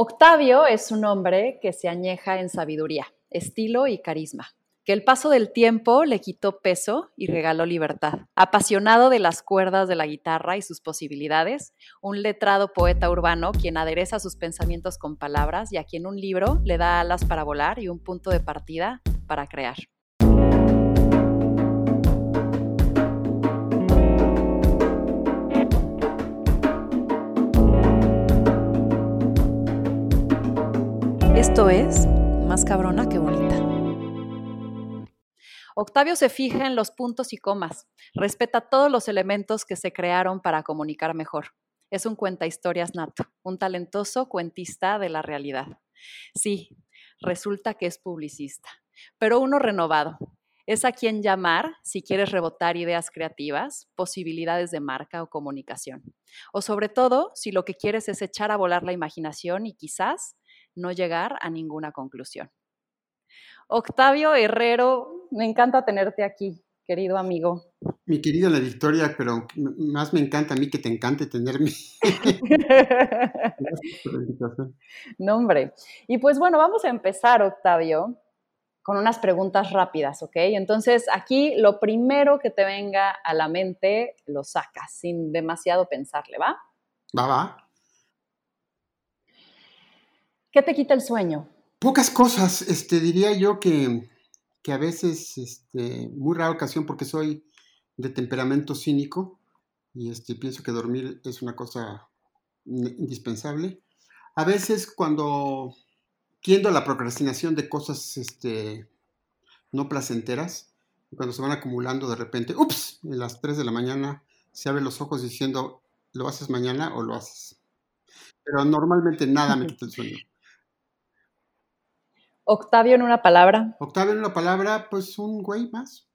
Octavio es un hombre que se añeja en sabiduría, estilo y carisma que el paso del tiempo le quitó peso y regaló libertad. Apasionado de las cuerdas de la guitarra y sus posibilidades, un letrado poeta urbano quien adereza sus pensamientos con palabras y a quien un libro le da alas para volar y un punto de partida para crear. Esto es Más cabrona que bonita. Octavio se fija en los puntos y comas, respeta todos los elementos que se crearon para comunicar mejor. Es un cuenta historias nato, un talentoso cuentista de la realidad. Sí, resulta que es publicista, pero uno renovado. Es a quien llamar si quieres rebotar ideas creativas, posibilidades de marca o comunicación. O sobre todo, si lo que quieres es echar a volar la imaginación y quizás no llegar a ninguna conclusión. Octavio Herrero, me encanta tenerte aquí, querido amigo. Mi querida La Victoria, pero más me encanta a mí que te encante tenerme. no, hombre. Y pues bueno, vamos a empezar, Octavio, con unas preguntas rápidas, ¿ok? Entonces, aquí lo primero que te venga a la mente, lo sacas sin demasiado pensarle, ¿va? Va, va. ¿Qué te quita el sueño? Pocas cosas, este, diría yo que, a veces, este, muy rara ocasión porque soy de temperamento cínico y este, pienso que dormir es una cosa indispensable. A veces cuando tiendo a la procrastinación de cosas este, no placenteras, cuando se van acumulando de repente, ups, a las 3 de la mañana se abren los ojos diciendo, ¿lo haces mañana o lo haces? Pero normalmente nada me quita el sueño. Octavio en una palabra. Octavio en una palabra, pues un güey más.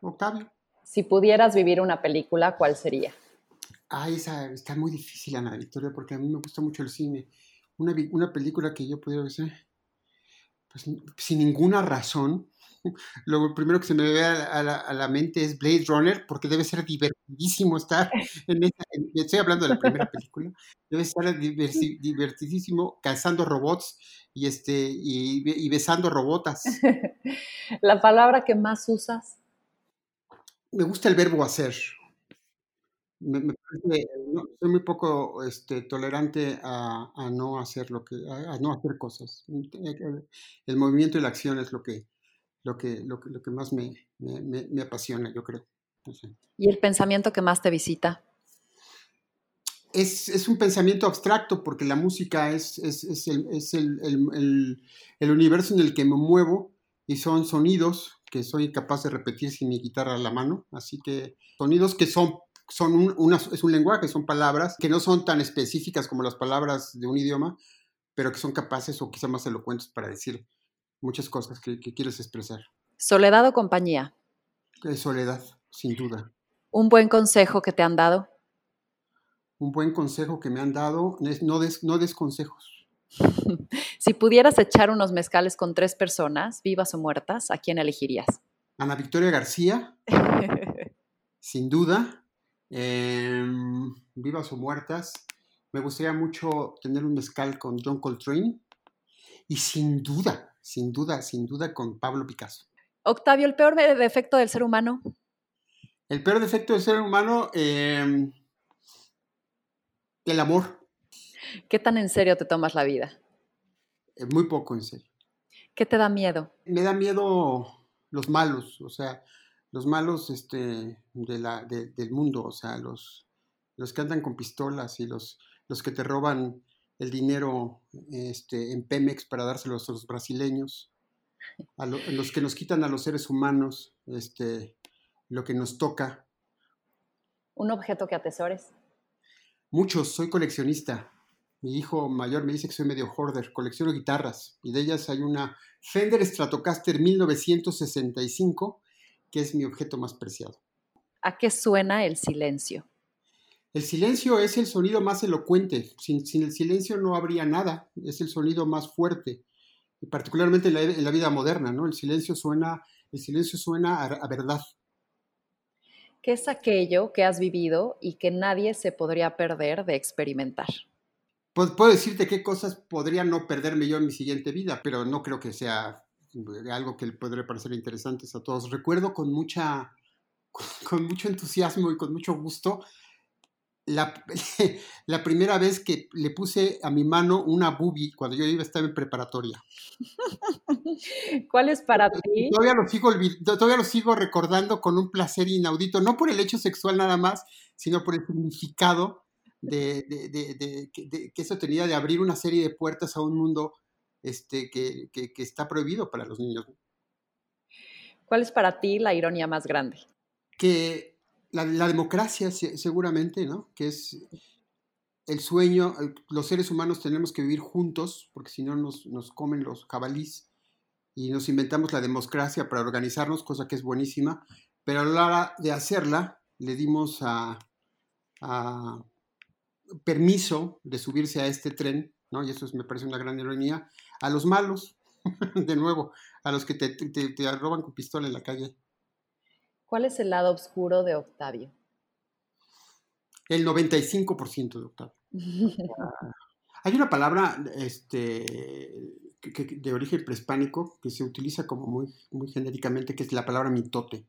Octavio. Si pudieras vivir una película, ¿cuál sería? Ay, esa está muy difícil, Ana Victoria, porque a mí me gusta mucho el cine. Una, una película que yo pudiera ver, pues sin ninguna razón, lo primero que se me ve a, la, mente es Blade Runner, porque debe ser divertidísimo estar en esa, estoy hablando de la primera película, debe ser divertidísimo cazando robots y, este, y, besando robotas. ¿La palabra que más usas? Me gusta el verbo hacer. Me, soy muy poco este, tolerante a, no hacer lo que, a, no hacer cosas. El movimiento y la acción es lo que, lo que, lo que, más me, apasiona, yo creo. ¿Y el pensamiento que más te visita? Es, un pensamiento abstracto porque la música es, es, el, universo en el que me muevo y son sonidos que soy capaz de repetir sin mi guitarra a la mano. Así que sonidos que son, son un, es un lenguaje, son palabras que no son tan específicas como las palabras de un idioma, pero que son capaces o quizá más elocuentes para decir muchas cosas que, quieres expresar. ¿Soledad o compañía? soledad, sin duda. ¿Un buen consejo que te han dado? Un buen consejo que me han dado es no des, no des consejos. si pudieras echar unos mezcales con tres personas, vivas o muertas, ¿a quién elegirías? Ana Victoria García, sin duda. Em, vivas o muertas. Me gustaría mucho tener un mezcal con John Coltrane. Y sin duda, sin duda, sin duda con Pablo Picasso. Octavio, ¿el peor defecto del ser humano? El peor defecto del ser humano, em, el amor. ¿Qué tan en serio te tomas la vida? Eh, muy poco en serio. ¿Qué te da miedo? Me da miedo los malos, o sea, los malos este, de la, del mundo, o sea, los, los que andan con pistolas y los, los que te roban el dinero este, en Pemex para dárselos a los brasileños, a, los que nos quitan a los seres humanos este, lo que nos toca. ¿Un objeto que atesores? Muchos, soy coleccionista. Mi hijo mayor me dice que soy medio hoarder, colecciono guitarras y de ellas hay una Fender Stratocaster 1965 que es mi objeto más preciado. ¿A qué suena el silencio? El silencio es el sonido más elocuente. Sin, el silencio no habría nada. Es el sonido más fuerte. Y particularmente en la, vida moderna, ¿no? El silencio suena, el silencio suena a, verdad. ¿Qué es aquello que has vivido y que nadie se podría perder de experimentar? puedo decirte qué cosas podría no perderme yo en mi siguiente vida, pero no creo que sea algo que podría parecer interesante a todos. Recuerdo con mucha, con mucho entusiasmo y con mucho gusto la, la, primera vez que le puse a mi mano una boobie cuando yo iba a estar en preparatoria. ¿Cuál es para ti? Todavía lo, sigo, todavía lo sigo recordando con un placer inaudito, no por el hecho sexual nada más, sino por el significado de, de, de, que, eso tenía de abrir una serie de puertas a un mundo este, que, que está prohibido para los niños. ¿Cuál es para ti la ironía más grande? Que la, democracia seguramente, ¿no? Que es el sueño, los seres humanos tenemos que vivir juntos, porque si no nos, comen los jabalís y nos inventamos la democracia para organizarnos, cosa que es buenísima, pero a la hora de hacerla le dimos a, permiso de subirse a este tren, ¿no? Y eso me parece una gran ironía, a los malos, de nuevo, a los que te, te roban con pistola en la calle. ¿Cuál es el lado oscuro de Octavio? El 95% de Octavio. Hay una palabra este, de origen prehispánico que se utiliza como muy, muy genéricamente, que es la palabra mitote,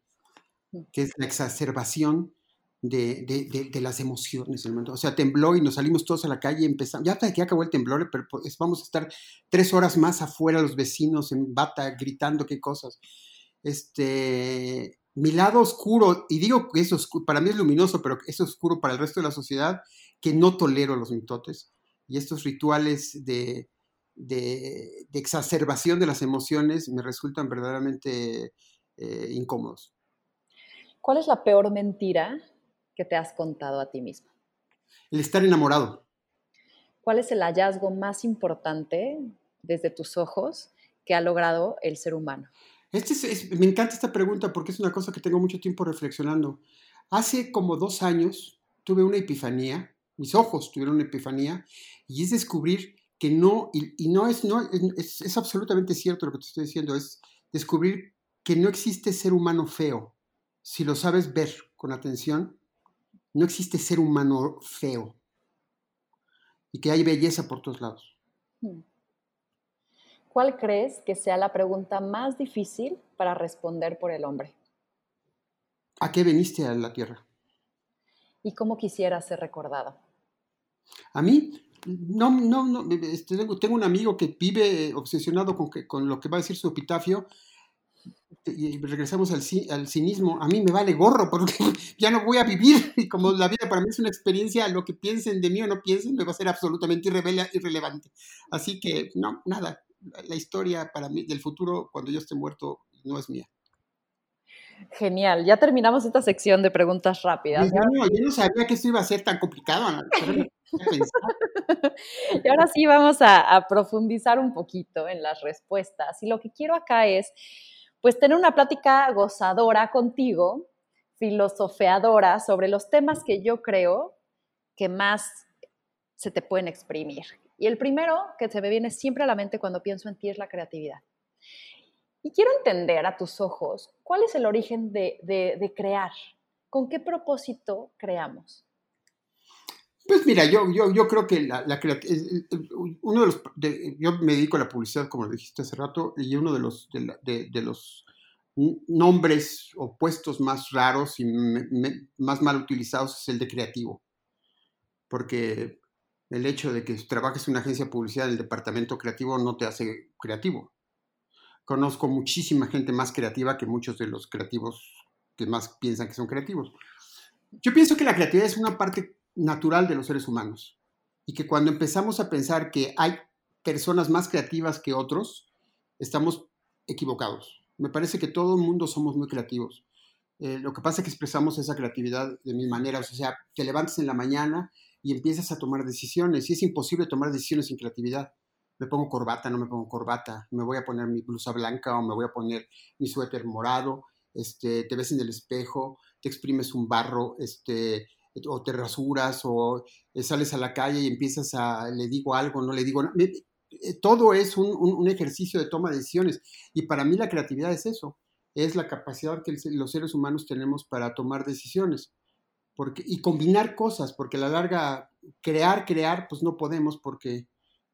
mm. que es la exacerbación de, las emociones. O sea, tembló y nos salimos todos a la calle y empezamos, ya hasta que acabó el temblor, pero pues, vamos a estar tres horas más afuera, los vecinos en bata, gritando qué cosas. Este, mi lado oscuro, y digo que es oscuro, para mí es luminoso, pero es oscuro para el resto de la sociedad, que no tolero los mitotes y estos rituales de, exacerbación de las emociones me resultan verdaderamente eh, incómodos. ¿Cuál es la peor mentira que te has contado a ti mismo? El estar enamorado. ¿Cuál es el hallazgo más importante desde tus ojos que ha logrado el ser humano? Este me encanta esta pregunta porque es una cosa que tengo mucho tiempo reflexionando. Hace como dos años tuve una epifanía, mis ojos tuvieron una epifanía, y es descubrir que no, y, no, es, no es, absolutamente cierto lo que te estoy diciendo, es descubrir que no existe ser humano feo. Si lo sabes ver con atención, no existe ser humano feo. Y que hay belleza por todos lados. Hmm. ¿Cuál crees que sea la pregunta más difícil para responder por el hombre? ¿A qué veniste a la Tierra? ¿Y cómo quisieras ser recordado? A mí, no, no, no este, tengo un amigo que vive obsesionado con, que, con lo que va a decir su epitafio y regresamos al, al, cinismo, a mí me vale gorro porque ya no voy a vivir y como la vida para mí es una experiencia, lo que piensen de mí o no piensen me va a ser absolutamente irrelevante. Así que no, nada, la historia para mí del futuro cuando yo esté muerto no es mía. Genial, ya terminamos esta sección de preguntas rápidas. No, yo no sabía que esto iba a ser tan complicado. y ahora sí vamos a, a, profundizar un poquito en las respuestas. Y lo que quiero acá es, pues, tener una plática gozadora contigo, filosofeadora, sobre los temas que yo creo que más se te pueden exprimir. Y el primero que se me viene siempre a la mente cuando pienso en ti es la creatividad. Y quiero entender a tus ojos cuál es el origen de, crear, con qué propósito creamos. Pues mira, yo, yo, creo que la, la uno de los, yo me dedico a la publicidad, como lo dijiste hace rato, y uno de los nombres o puestos más raros y más mal utilizados es el de creativo. Porque el hecho de que trabajes en una agencia de publicidad el departamento creativo no te hace creativo. Conozco muchísima gente más creativa que muchos de los creativos que más piensan que son creativos. Yo pienso que la creatividad es una parte natural de los seres humanos y que cuando empezamos a pensar que hay personas más creativas que otros, estamos equivocados. Me parece que todo el mundo somos muy creativos. Eh, lo que pasa es que expresamos esa creatividad de mil maneras. O sea, te levantas en la mañana y empiezas a tomar decisiones. Y es imposible tomar decisiones sin creatividad. Me pongo corbata, no me pongo corbata, me voy a poner mi blusa blanca o me voy a poner mi suéter morado, este, te ves en el espejo, te exprimes un barro, este, o te rasuras, o eh, sales a la calle y empiezas a, le digo algo, no le digo nada. Eh, todo es un, un, ejercicio de toma de decisiones. Y para mí la creatividad es eso, es la capacidad que los seres humanos tenemos para tomar decisiones porque, y combinar cosas, porque a la larga crear, crear, pues no podemos porque,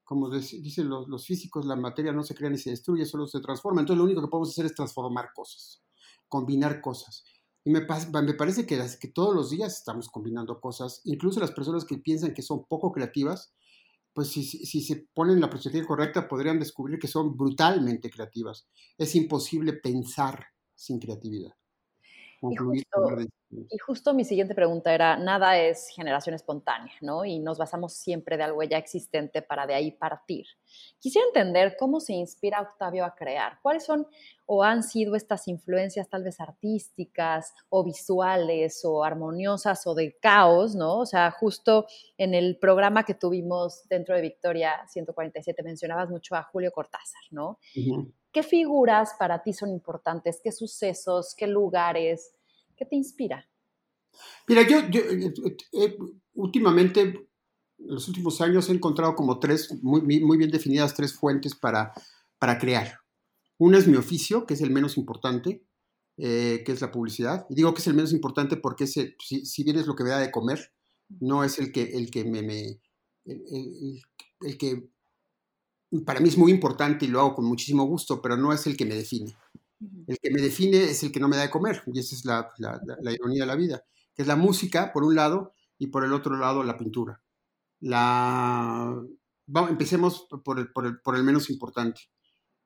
como dicen los, físicos, la materia no se crea ni se destruye, solo se transforma. Entonces lo único que podemos hacer es transformar cosas, combinar cosas. Y me, parece que, que todos los días estamos combinando cosas, incluso las personas que piensan que son poco creativas, pues si, si, se ponen la perspectiva correcta podrían descubrir que son brutalmente creativas. Es imposible pensar sin creatividad. Y justo, mi siguiente pregunta era, nada es generación espontánea, ¿no? Y nos basamos siempre de algo ya existente para de ahí partir. Quisiera entender cómo se inspira Octavio a crear. ¿Cuáles son o han sido estas influencias tal vez artísticas o visuales o armoniosas o de caos, ¿no? O sea, justo en el programa que tuvimos dentro de Victoria 147 mencionabas mucho a Julio Cortázar, ¿no? ¿Qué figuras para ti son importantes? ¿Qué sucesos? ¿Qué lugares? ¿Qué te inspira? Mira, yo, eh, eh, eh, últimamente, en los últimos años he encontrado como tres, muy, muy bien definidas tres fuentes para, para crear. Una es mi oficio, que es el menos importante, que es la publicidad. Y digo que es el menos importante porque ese, si, bien es lo que me da de comer, no es el que, el que me, me el, que para mí es muy importante y lo hago con muchísimo gusto, pero no es el que me define. El que me define es el que no me da de comer, y esa es la, ironía de la vida, que es la música, por un lado, y por el otro lado, la pintura. La... Vamos, empecemos por el, por, el, menos importante.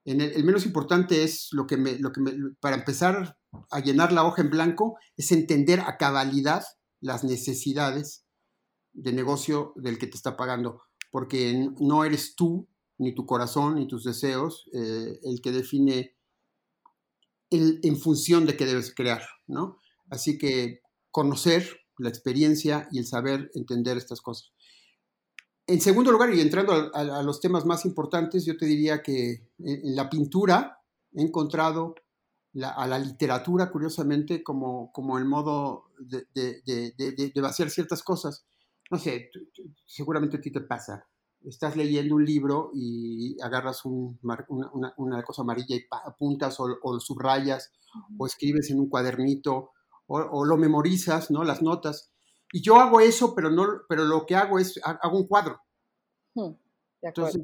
En el, menos importante es lo que, me, lo que me, para empezar a llenar la hoja en blanco, es entender a cabalidad las necesidades de negocio del que te está pagando, porque no eres tú ni tu corazón, ni tus deseos, eh, el que define el, en función de qué debes crear, ¿no? Así que conocer la experiencia y el saber entender estas cosas. En segundo lugar, y entrando a, los temas más importantes, yo te diría que en, la pintura he encontrado a la literatura, curiosamente, como, como el modo de, de, de, vaciar ciertas cosas. No sé, seguramente a ti te pasa estás leyendo un libro y agarras una, cosa amarilla y apuntas o, subrayas o escribes en un cuadernito o, lo memorizas, ¿no? Las notas. Y yo hago eso, pero, no, pero lo que hago es, hago un cuadro. Hmm, Entonces,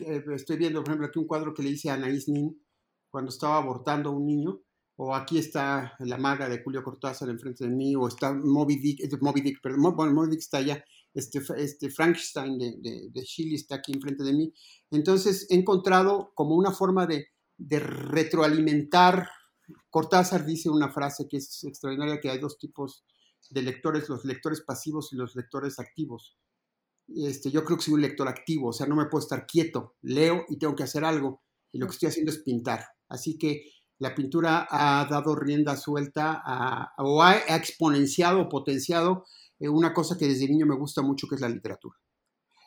eh, estoy viendo, por ejemplo, aquí un cuadro que le hice a Anaís Nin cuando estaba abortando a un niño o aquí está la maga de Julio Cortázar enfrente de mí, o está Moby Dick, Moby Dick, perdón, Moby Dick está allá, este, este Frankenstein de, Chile está aquí enfrente de mí. Entonces he encontrado como una forma de, retroalimentar. Cortázar dice una frase que es extraordinaria, que hay dos tipos de lectores, los lectores pasivos y los lectores activos. Este, yo creo que soy un lector activo, o sea, no me puedo estar quieto, leo y tengo que hacer algo, y lo que estoy haciendo es pintar. Así que la pintura ha dado rienda suelta o ha exponenciado o potenciado una cosa que desde niño me gusta mucho, que es la literatura.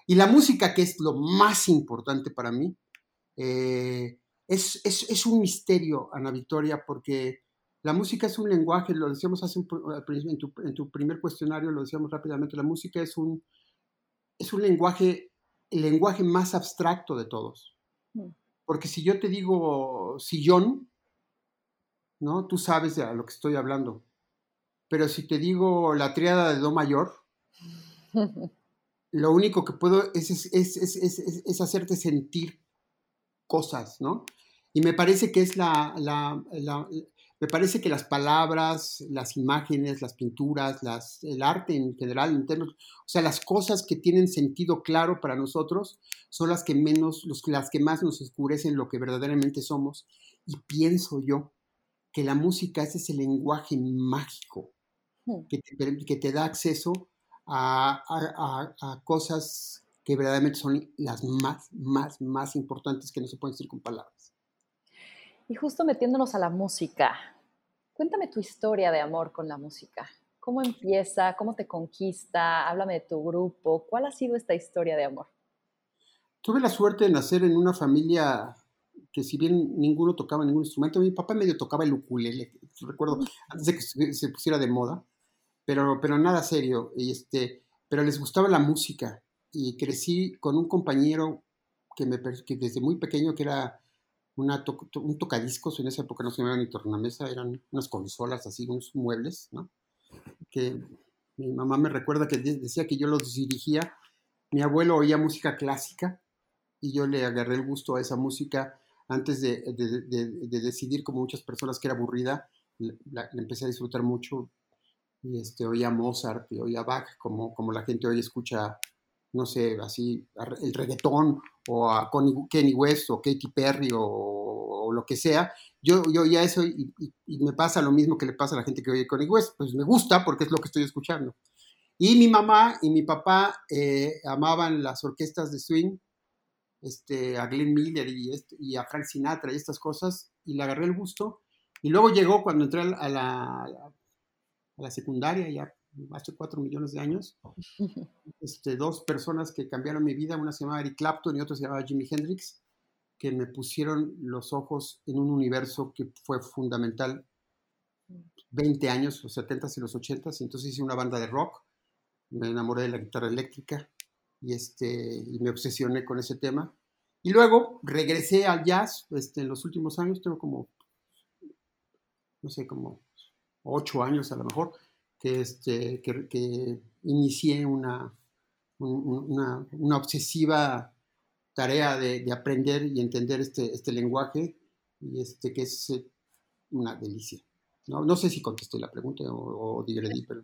Y la música, que es lo más importante para mí, eh, es, es, un misterio, Ana Victoria, porque la música es un lenguaje, lo decíamos hace un, en, tu, en, tu, primer cuestionario, lo decíamos rápidamente, la música es un, es un lenguaje, el lenguaje más abstracto de todos. Mm. Porque si yo te digo sillón, ¿no? Tú sabes de lo que estoy hablando. Pero si te digo la triada de Do mayor, lo único que puedo es, es, hacerte sentir cosas, ¿no? Y me parece que es la, la, me parece que las palabras, las imágenes, las pinturas, las, el arte en general, en términos, o sea, las cosas que tienen sentido claro para nosotros son las que menos, los, las que más nos oscurecen lo que verdaderamente somos. Y pienso yo que la música es ese lenguaje mágico. Que te, que te da acceso a, a, cosas que verdaderamente son las más, más, más importantes que no se pueden decir con palabras. Y justo metiéndonos a la música, cuéntame tu historia de amor con la música. ¿Cómo empieza? ¿Cómo te conquista? Háblame de tu grupo. ¿Cuál ha sido esta historia de amor? Tuve la suerte de nacer en una familia que si bien ninguno tocaba ningún instrumento, mi papá medio tocaba el ukulele, recuerdo, antes de que se pusiera de moda, pero, pero nada serio, y este, pero les gustaba la música, y crecí con un compañero que, me, que desde muy pequeño, que era una un tocadiscos, en esa época no se llamaban ni tornamesa, eran unas consolas así, unos muebles, ¿no? Que Mi mamá me recuerda que decía que yo los dirigía. Mi abuelo oía música clásica y yo le agarré el gusto a esa música antes de, decidir, como muchas personas, que era aburrida. La, empecé a disfrutar mucho y este, oía Mozart y oía Bach, como, como la gente hoy escucha, no sé, así, el reggaetón o a Kenny West o Katy Perry o, lo que sea. Yo, yo oía eso y, me pasa lo mismo que le pasa a la gente que oye Kenny West, pues me gusta porque es lo que estoy escuchando. Y mi mamá y mi papá eh, amaban las orquestas de swing, este, a Glenn Miller y, este, y, a Frank Sinatra y estas cosas, y le agarré el gusto. Y luego llegó cuando entré a la secundaria, ya hace cuatro millones de años, este, dos personas que cambiaron mi vida, una se llamaba Eric Clapton y otra se llamaba Jimi Hendrix, que me pusieron los ojos en un universo que fue fundamental 20 años, los 70s y los 80s, entonces hice una banda de rock, me enamoré de la guitarra eléctrica y, este, y me obsesioné con ese tema. Y luego regresé al jazz este, en los últimos años, tengo como, no sé, como ocho años a lo mejor, que, este, que, inicié una, una, una, obsesiva tarea de, aprender y entender este, este lenguaje, y este, que es eh, una delicia. No, no sé si contesté la pregunta o, o pero...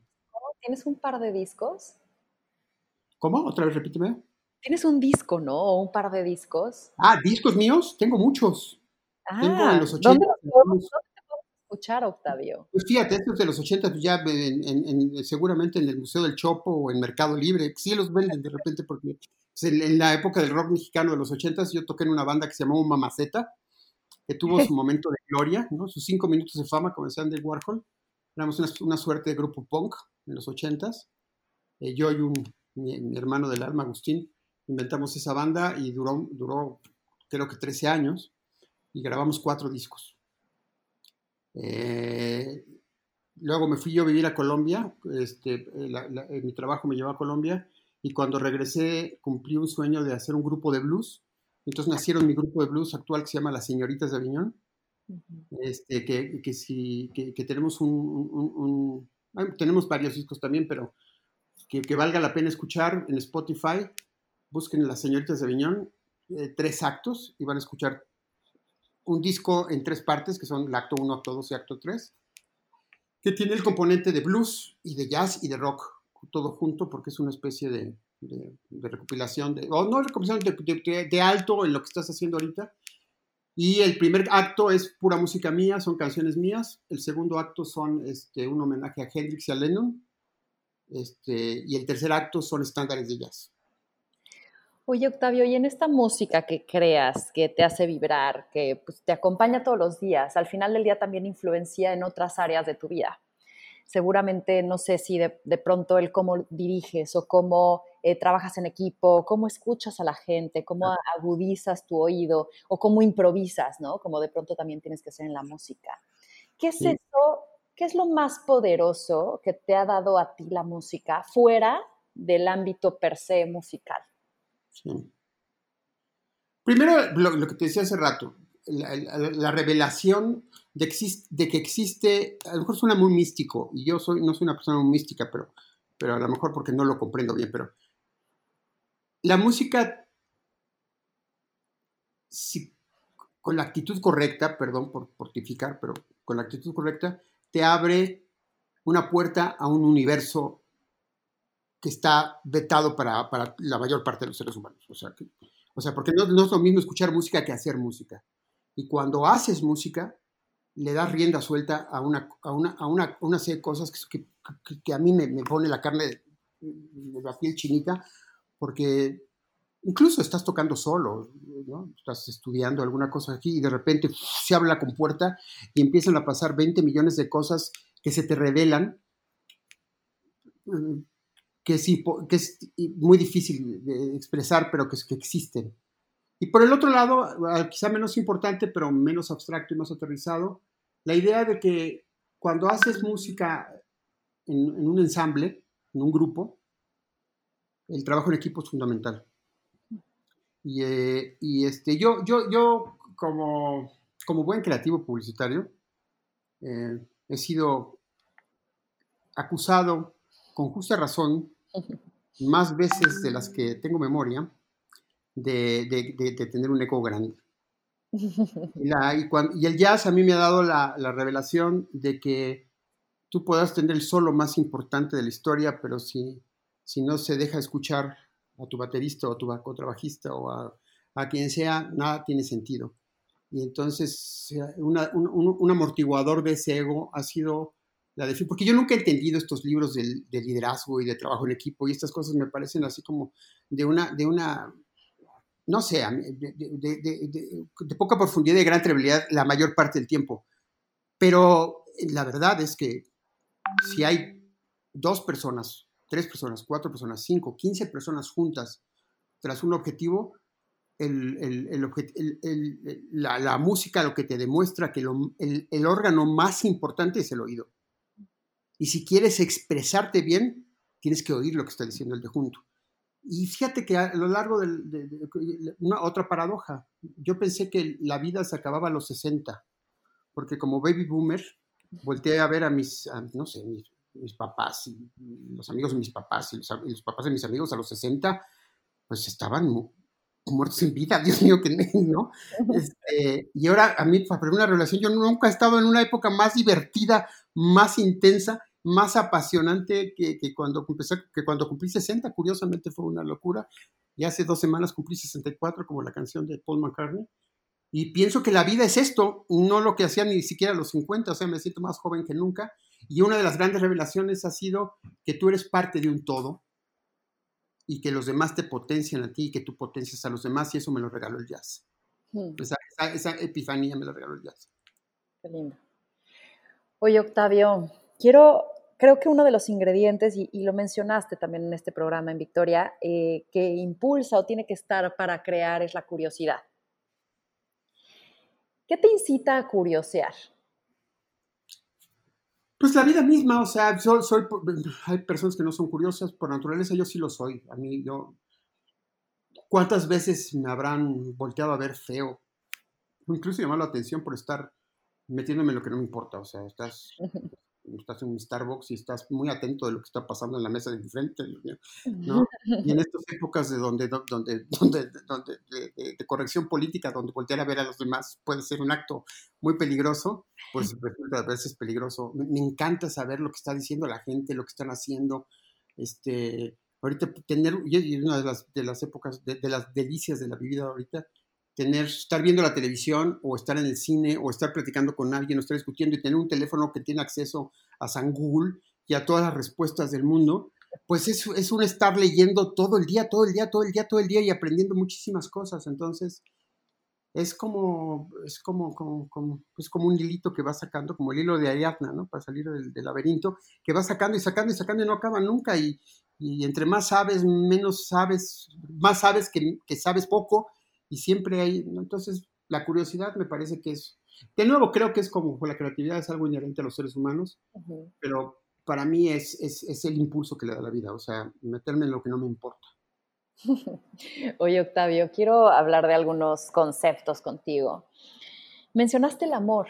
¿Tienes un par de discos? ¿Cómo? Otra vez repíteme. Tienes un disco, ¿no? O un par de discos. Ah, discos míos, tengo muchos. Ah, tengo en los 80. ¿dónde los, escuchar, Octavio? Pues fíjate, estos de los 80, pues ya en, seguramente en el Museo del Chopo o en Mercado Libre, sí los venden de repente porque pues, en, la época del rock mexicano de los 80 yo toqué en una banda que se llamó Mamaceta, que tuvo su momento de gloria, ¿no? sus cinco minutos de fama, como decía Andy Warhol. Éramos una, suerte de grupo punk en los 80 eh, yo y un, mi, hermano del alma, Agustín, inventamos esa banda y duró, duró creo que 13 años y grabamos cuatro discos. Eh, luego me fui yo a vivir a Colombia, este, eh, mi trabajo me llevó a Colombia y cuando regresé cumplí un sueño de hacer un grupo de blues. Entonces nacieron mi grupo de blues actual que se llama Las Señoritas de Aviñón, este, que, que, si, que, tenemos un, tenemos varios discos también, pero que, valga la pena escuchar en Spotify, busquen Las Señoritas de Aviñón, eh, tres actos y van a escuchar un disco en tres partes, que son el acto 1, acto 2 y acto 3, que tiene el componente de blues y de jazz y de rock, todo junto, porque es una especie de, recopilación, de, o no recopilación de, alto en lo que estás haciendo ahorita. Y el primer acto es pura música mía, son canciones mías. El segundo acto son este, un homenaje a Hendrix y a Lennon. Este, y el tercer acto son estándares de jazz. Oye, Octavio, y en esta música que creas, que te hace vibrar, que pues, te acompaña todos los días, al final del día también influencia en otras áreas de tu vida. Seguramente, no sé si de, pronto el cómo diriges o cómo eh, trabajas en equipo, cómo escuchas a la gente, cómo agudizas tu oído o cómo improvisas, ¿no? Como de pronto también tienes que hacer en la música. ¿Qué es eso? ¿Qué es lo más poderoso que te ha dado a ti la música fuera del ámbito per se musical? Primero, lo, que te decía hace rato, la, revelación de, que existe, a lo mejor suena muy místico, y yo soy, no soy una persona muy mística, pero, pero a lo mejor porque no lo comprendo bien, pero la música, si, con la actitud correcta, perdón por fortificar, pero con la actitud correcta, te abre una puerta a un universo que está vetado para, la mayor parte de los seres humanos. O sea, o sea porque no, es lo mismo escuchar música que hacer música. Y cuando haces música, le das rienda suelta a una, a una, a una, una serie de cosas que, que, a mí me, me, pone la carne la piel chinita, porque incluso estás tocando solo, ¿no? estás estudiando alguna cosa aquí y de repente se abre la compuerta y empiezan a pasar 20 millones de cosas que se te revelan que, sí, que es muy difícil de expresar, pero que, que existen. Y por el otro lado, quizá menos importante, pero menos abstracto y más aterrizado, la idea de que cuando haces música en, un ensamble, en un grupo, el trabajo en equipo es fundamental. Y, eh, y este, yo, yo, yo como, como buen creativo publicitario, eh, he sido acusado con justa razón, más veces de las que tengo memoria, de, tener un eco grande. Y, el jazz a mí me ha dado la, revelación de que tú puedas tener el solo más importante de la historia, pero si, si no se deja escuchar a tu baterista o a tu contrabajista o a, a quien sea, nada tiene sentido. Y entonces un, amortiguador de ese ego ha sido Porque yo nunca he entendido estos libros de, liderazgo y de trabajo en equipo y estas cosas me parecen así como de una, de una no sé, de, poca profundidad y de gran trivialidad la mayor parte del tiempo. Pero la verdad es que si hay dos personas, tres personas, cuatro personas, cinco, quince personas juntas tras un objetivo, la, música lo que te demuestra que el, órgano más importante es el oído. Y si quieres expresarte bien, tienes que oír lo que está diciendo el de junto. Y fíjate que a lo largo de, una otra paradoja, yo pensé que la vida se acababa a los 60, porque como baby boomer volteé a ver a mis, no sé, mis, papás y los amigos de mis papás y los, y los, papás de mis amigos a los 60, pues estaban muertos en vida, Dios mío, que no. Este, y ahora a mí, para una relación, yo nunca he estado en una época más divertida, más intensa, más apasionante que, cuando, que cuando cumplí 60, curiosamente fue una locura. Y hace dos semanas cumplí 64, como la canción de Paul McCartney. Y pienso que la vida es esto, no lo que hacía ni siquiera a los 50, o sea, me siento más joven que nunca. Y una de las grandes revelaciones ha sido que tú eres parte de un todo, y que los demás te potencian a ti y que tú potencias a los demás y eso me lo regaló el jazz. Hmm. Esa, epifanía me lo regaló el jazz. Qué lindo. Oye, Octavio, quiero, creo que uno de los ingredientes, y, lo mencionaste también en este programa en Victoria, eh, que impulsa o tiene que estar para crear es la curiosidad. ¿Qué te incita a curiosear? Pues la vida misma, o sea, soy, hay personas que no son curiosas, por naturaleza yo sí lo soy. A mí, yo, ¿cuántas veces me habrán volteado a ver feo? Incluso llamado la atención por estar metiéndome en lo que no me importa, o sea, estás estás en un Starbucks y estás muy atento de lo que está pasando en la mesa de enfrente, ¿no? Y en estas épocas de donde, donde, donde, donde de, corrección política, donde voltear a ver a los demás puede ser un acto muy peligroso, pues resulta a veces peligroso. Me, encanta saber lo que está diciendo la gente, lo que están haciendo. Este, ahorita tener, y una de las, de las épocas, de, de las delicias de la vida ahorita, tener, estar viendo la televisión o estar en el cine o estar platicando con alguien o estar discutiendo y tener un teléfono que tiene acceso a San Google y a todas las respuestas del mundo, pues es, es un estar leyendo todo el día, todo el día, todo el día, todo el día y aprendiendo muchísimas cosas. Entonces, es como, es como, como, como, pues como un hilito que va sacando, como el hilo de Ariadna, ¿no? Para salir del, laberinto, que va sacando y sacando y sacando y no acaba nunca. Y, y entre más sabes, menos sabes, más sabes que, que sabes poco y siempre hay, entonces la curiosidad me parece que es, de nuevo creo que es como la creatividad es algo inherente a los seres humanos, pero para mí es, es, es, el impulso que le da la vida, o sea, meterme en lo que no me importa. Oye, Octavio, quiero hablar de algunos conceptos contigo. Mencionaste el amor.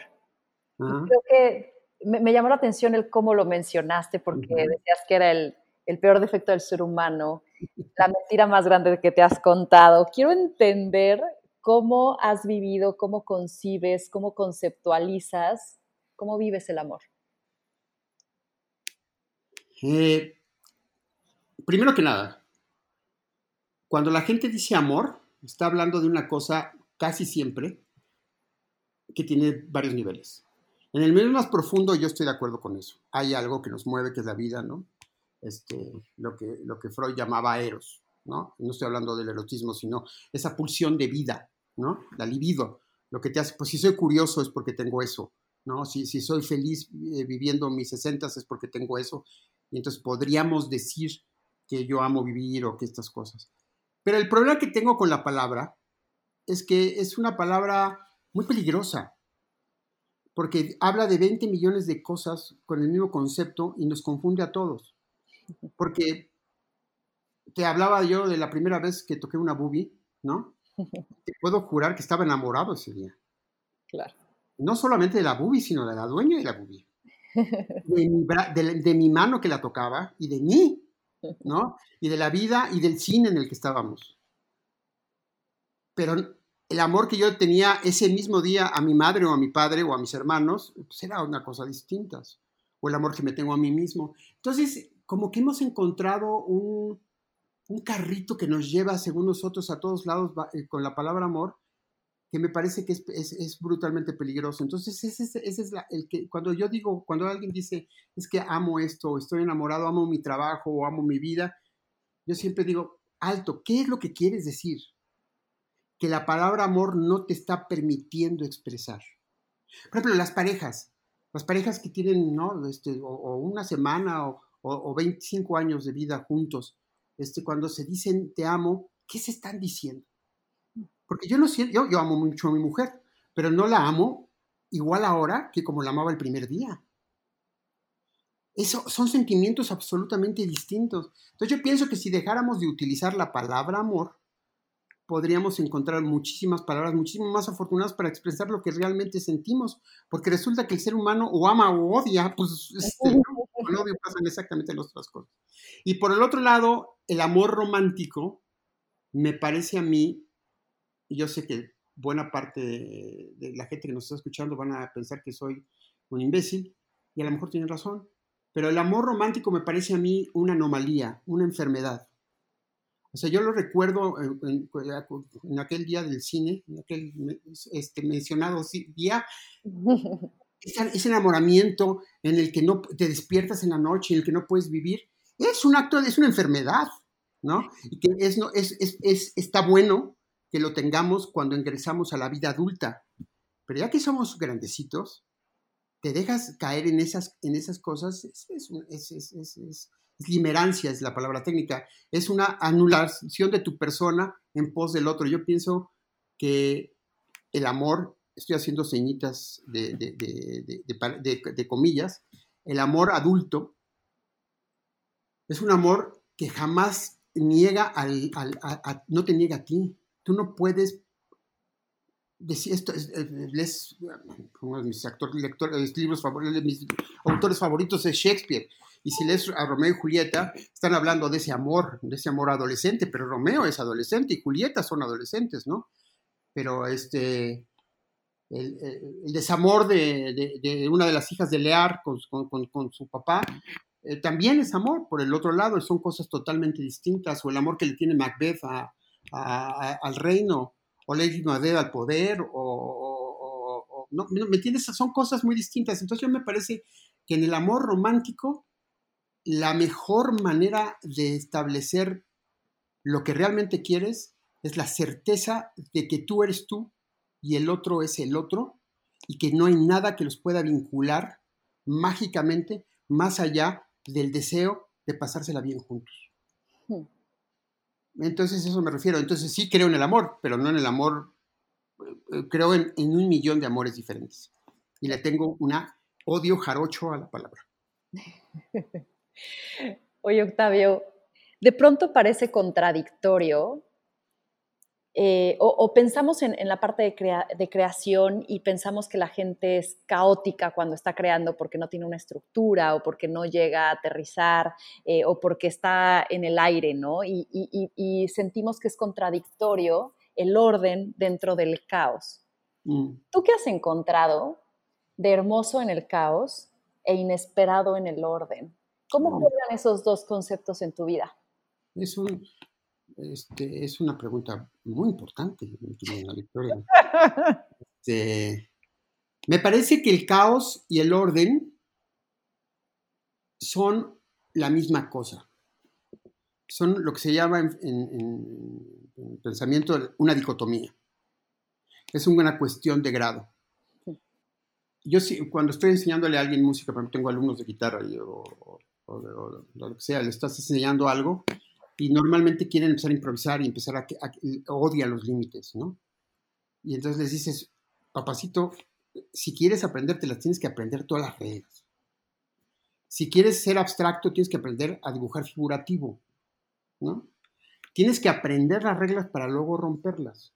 Creo que me, llamó la atención el cómo lo mencionaste, porque decías que era el, el peor defecto del ser humano la mentira más grande que te has contado. Quiero entender cómo has vivido, cómo concibes, cómo conceptualizas, cómo vives el amor. Eh, primero que nada, cuando la gente dice amor, está hablando de una cosa casi siempre que tiene varios niveles. En el nivel más profundo yo estoy de acuerdo con eso. Hay algo que nos mueve, que es la vida, ¿no? Este, lo, que, lo que Freud llamaba eros, ¿no? No estoy hablando del erotismo, sino esa pulsión de vida, ¿no? La libido. Lo que te hace, pues si soy curioso es porque tengo eso, ¿no? Si, si soy feliz eh, viviendo mis sesentas es porque tengo eso. Y entonces podríamos decir que yo amo vivir o que estas cosas. Pero el problema que tengo con la palabra es que es una palabra muy peligrosa, porque habla de 20 millones de cosas con el mismo concepto y nos confunde a todos. Porque te hablaba yo de la primera vez que toqué una boobie, ¿no? Te puedo jurar que estaba enamorado ese día. Claro. No solamente de la boobie, sino de la dueña de la boobie. de mi, mano que la tocaba y de mí, ¿no? Y de la vida y del cine en el que estábamos. Pero el amor que yo tenía ese mismo día a mi madre o a mi padre o a mis hermanos, pues era una cosa distinta. O el amor que me tengo a mí mismo. Entonces, como que hemos encontrado un, un carrito que nos lleva, según nosotros, a todos lados eh, con la palabra amor, que me parece que es, es, brutalmente peligroso. Entonces, ese, ese es la, el que, cuando yo digo, cuando alguien dice, es que amo esto, estoy enamorado, amo mi trabajo o amo mi vida, yo siempre digo, alto, ¿qué es lo que quieres decir? Que la palabra amor no te está permitiendo expresar. Por ejemplo, las parejas, las parejas que tienen, ¿no? Este, o, una semana o, o, 25 años de vida juntos, este, cuando se dicen te amo, ¿qué se están diciendo? Porque yo no siento, yo, yo amo mucho a mi mujer, pero no la amo igual ahora que como la amaba el primer día. Eso son sentimientos absolutamente distintos. Entonces yo pienso que si dejáramos de utilizar la palabra amor, podríamos encontrar muchísimas palabras, muchísimas más afortunadas para expresar lo que realmente sentimos, porque resulta que el ser humano o ama o odia, pues este, con odio pasan exactamente las otras cosas. Y por el otro lado, el amor romántico me parece a mí y yo sé que buena parte de, la gente que nos está escuchando van a pensar que soy un imbécil, y a lo mejor tienen razón, pero el amor romántico me parece a mí una anomalía, una enfermedad. O sea, yo lo recuerdo en, aquel día del cine, en aquel este, mencionado día, ese, enamoramiento en el que no te despiertas en la noche, en el que no puedes vivir, es un acto, es una enfermedad, ¿no? Y que es, no, es, es, está bueno que lo tengamos cuando ingresamos a la vida adulta. Pero ya que somos grandecitos, te dejas caer en esas, en esas cosas, es, es, es, limerancia, es la palabra técnica, es una anulación de tu persona en pos del otro. Yo pienso que el amor, estoy haciendo señitas de, de comillas, el amor adulto es un amor que jamás niega al, al no te niega a ti, Tú no puedes decir esto, es, uno de mis lectores, libros favoritos, mis autores favoritos es Shakespeare. Y si lees a Romeo y Julieta, están hablando de ese amor, de ese amor adolescente, pero Romeo es adolescente y Julieta son adolescentes, ¿no? Pero este, el, desamor de, una de las hijas de Lear con, su papá eh, también es amor, por el otro lado, son cosas totalmente distintas, o el amor que le tiene Macbeth a, al reino, o Lady Madera al poder, o, no, ¿me entiendes? Son cosas muy distintas. Entonces yo me parece que en el amor romántico, la mejor manera de establecer lo que realmente quieres es la certeza de que tú eres tú y el otro es el otro y que no hay nada que los pueda vincular mágicamente más allá del deseo de pasársela bien juntos. Hmm. Entonces, eso me refiero. Entonces, sí creo en el amor, pero no en el amor, eh, creo en, un millón de amores diferentes. Y le tengo una odio jarocho a la palabra. Oye, Octavio, de pronto parece contradictorio eh, o, pensamos en, la parte de, creación y pensamos que la gente es caótica cuando está creando porque no tiene una estructura o porque no llega a aterrizar eh, o porque está en el aire, ¿no? Y, sentimos que es contradictorio el orden dentro del caos. Mm. ¿Tú qué has encontrado de hermoso en el caos e inesperado en el orden? ¿Cómo juegan esos dos conceptos en tu vida? Es un, este, es una pregunta muy importante, este, me parece que el caos y el orden son la misma cosa. Son lo que se llama en, pensamiento una dicotomía. Es una cuestión de grado. Yo cuando estoy enseñándole a alguien música, por ejemplo, tengo alumnos de guitarra o, lo que sea, le estás enseñando algo, y normalmente quieren empezar a improvisar y empezar a, odia los límites, ¿no? Y entonces les dices, papacito, si quieres aprender, te las tienes que aprender todas las reglas. Si quieres ser abstracto, tienes que aprender a dibujar figurativo, ¿no? Tienes que aprender las reglas para luego romperlas.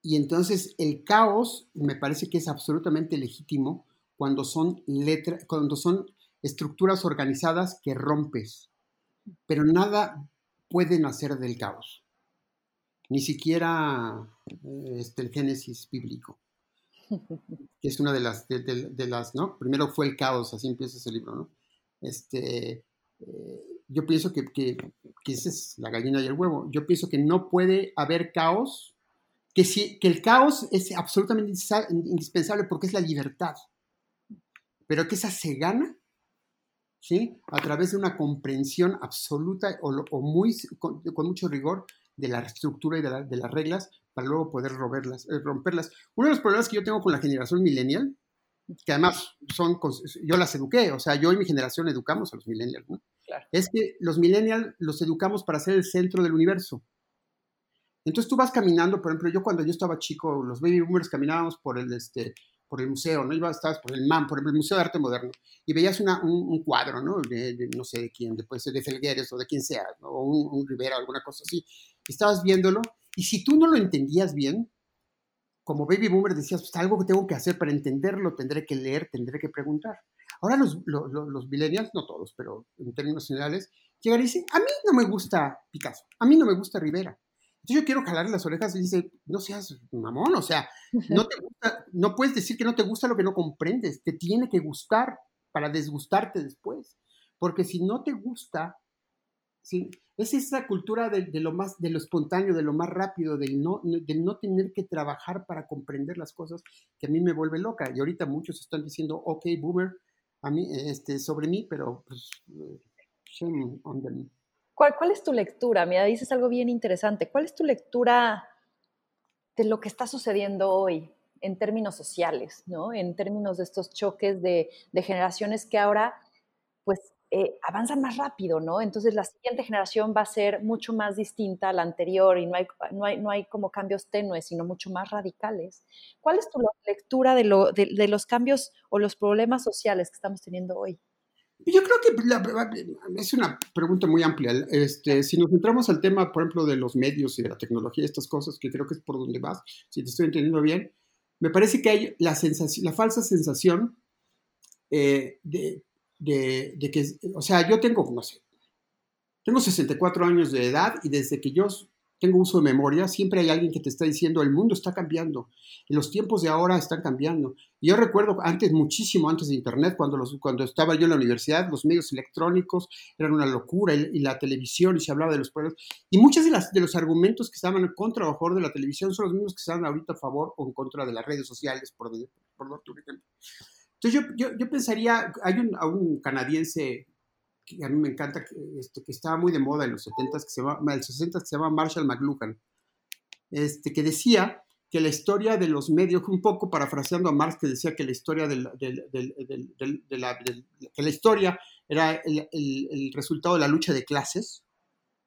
Y entonces el caos me parece que es absolutamente legítimo cuando son letras, cuando son estructuras organizadas que rompes, pero nada puede nacer del caos, ni siquiera eh, este, el Génesis bíblico, que es una de las, de, las, ¿no? Primero fue el caos, así empieza ese libro, ¿no? Este, eh, yo pienso que, que, que esa es la gallina y el huevo. Yo pienso que no puede haber caos, que, si, que el caos es absolutamente indispensable porque es la libertad, pero que esa se gana ¿sí? a través de una comprensión absoluta o, muy, con, mucho rigor de la estructura y de, las reglas para luego poder romperlas, eh, romperlas. Uno de los problemas que yo tengo con la generación millennial, que además son, yo las eduqué, o sea, yo y mi generación educamos a los millennials, ¿no? es que los millennials los educamos para ser el centro del universo. Entonces tú vas caminando, por ejemplo, yo cuando yo estaba chico, los baby boomers caminábamos por el, este, por el museo, ¿no? Ibas, estabas por el MAM, por el Museo de Arte Moderno, y veías una, un, cuadro, ¿no? De, no sé de quién, después de Felgueres o de quien sea, o un, un Rivera, alguna cosa así. Estabas viéndolo, y si tú no lo entendías bien, como baby boomer decías, pues algo que tengo que hacer para entenderlo, tendré que leer, tendré que preguntar. Ahora los, los, los, millennials, no todos, pero en términos generales, llegan y dicen, a mí no me gusta Picasso, a mí no me gusta Rivera. Entonces yo quiero jalarle las orejas y dice, no seas mamón, o sea, no, te gusta, no puedes decir que no te gusta lo que no comprendes, te tiene que gustar para desgustarte después. Porque si no te gusta, ¿sí? es esa cultura de, de, lo más, de lo espontáneo, de lo más rápido, del no, de no tener que trabajar para comprender las cosas que a mí me vuelve loca. Y ahorita muchos están diciendo, ok, boomer, a mí, este, sobre mí, pero pues, shame on them. ¿Cuál, ¿Cuál, es tu lectura? Mira, dices algo bien interesante. ¿Cuál es tu lectura de lo que está sucediendo hoy en términos sociales, ¿no? en términos de estos choques de, de generaciones que ahora pues eh, avanzan más rápido, ¿no? Entonces la siguiente generación va a ser mucho más distinta a la anterior y no hay, no hay, no hay como cambios tenues, sino mucho más radicales. ¿Cuál es tu lectura de, lo, de, los cambios o los problemas sociales que estamos teniendo hoy? Yo creo que es una pregunta muy amplia. Este, si nos centramos al tema, por ejemplo, de los medios y de la tecnología, estas cosas, que creo que es por donde vas, si te estoy entendiendo bien, me parece que hay la, sensación, la falsa sensación eh, de, de, que, o sea, yo tengo, no sé, tengo 64 años de edad y desde que yo tengo uso de memoria, siempre hay alguien que te está diciendo, el mundo está cambiando, y los tiempos de ahora están cambiando. Y yo recuerdo antes, muchísimo antes de Internet, cuando, los, cuando estaba yo en la universidad, los medios electrónicos eran una locura, y, la televisión, y se hablaba de los problemas. Y muchos de, de los argumentos que estaban en contra o a favor de la televisión son los mismos que están ahorita a favor o en contra de las redes sociales, por, por, por ejemplo. Entonces yo, yo, yo pensaría, hay un, un, canadiense que a mí me encanta, que, este, que estaba muy de moda en los 70 que se llama, el 60 que se llama Marshall McLuhan, este, que decía que la historia de los medios, un poco parafraseando a Marx, que decía que la historia de la, de la, que la historia era el, el, el, resultado de la lucha de clases,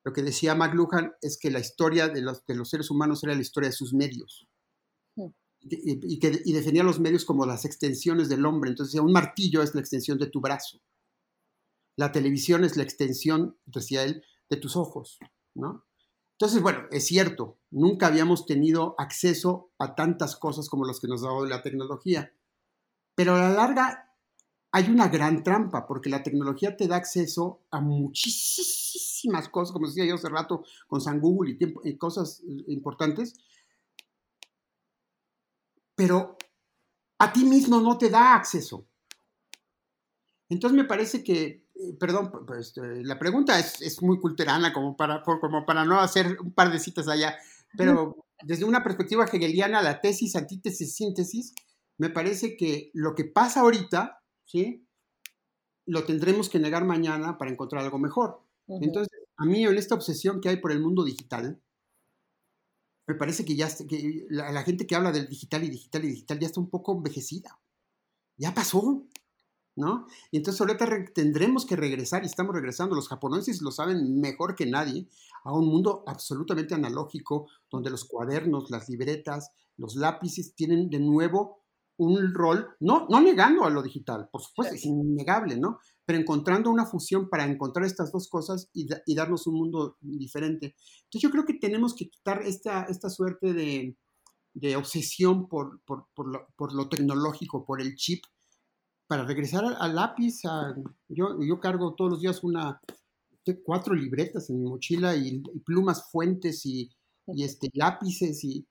lo que decía McLuhan es que la historia de los, de los seres humanos era la historia de sus medios y, que, y definía los medios como las extensiones del hombre. Entonces un martillo es la extensión de tu brazo. La televisión es la extensión, decía él, de tus ojos, ¿no? Entonces, bueno, es cierto, nunca habíamos tenido acceso a tantas cosas como las que nos ha dado la tecnología. Pero a la larga hay una gran trampa, porque la tecnología te da acceso a muchísimas cosas, como decía yo hace rato con San Google y, cosas importantes, pero a ti mismo no te da acceso. Entonces me parece que, eh, perdón, pues, este, la pregunta es, muy culturana como para, como para no hacer un par de citas allá, pero desde una perspectiva hegeliana, la tesis, antítesis, síntesis, me parece que lo que pasa ahorita, ¿sí? Lo tendremos que negar mañana para encontrar algo mejor. Entonces, a mí en esta obsesión que hay por el mundo digital, me parece que ya que la, gente que habla del digital y digital y digital ya está un poco envejecida. Ya pasó, ¿no? Y entonces ahorita tendremos que regresar y estamos regresando. Los japoneses lo saben mejor que nadie a un mundo absolutamente analógico donde los cuadernos, las libretas, los lápices tienen de nuevo un rol, no, no negando a lo digital, por supuesto, es innegable, ¿no? Pero encontrando una fusión para encontrar estas dos cosas y, darnos un mundo diferente. Entonces yo creo que tenemos que quitar esta, esta suerte de, obsesión por, por, lo, tecnológico, por el chip, para regresar al, lápiz, yo, cargo todos los días una, cuatro libretas en mi mochila y, plumas fuentes y, este, lápices y,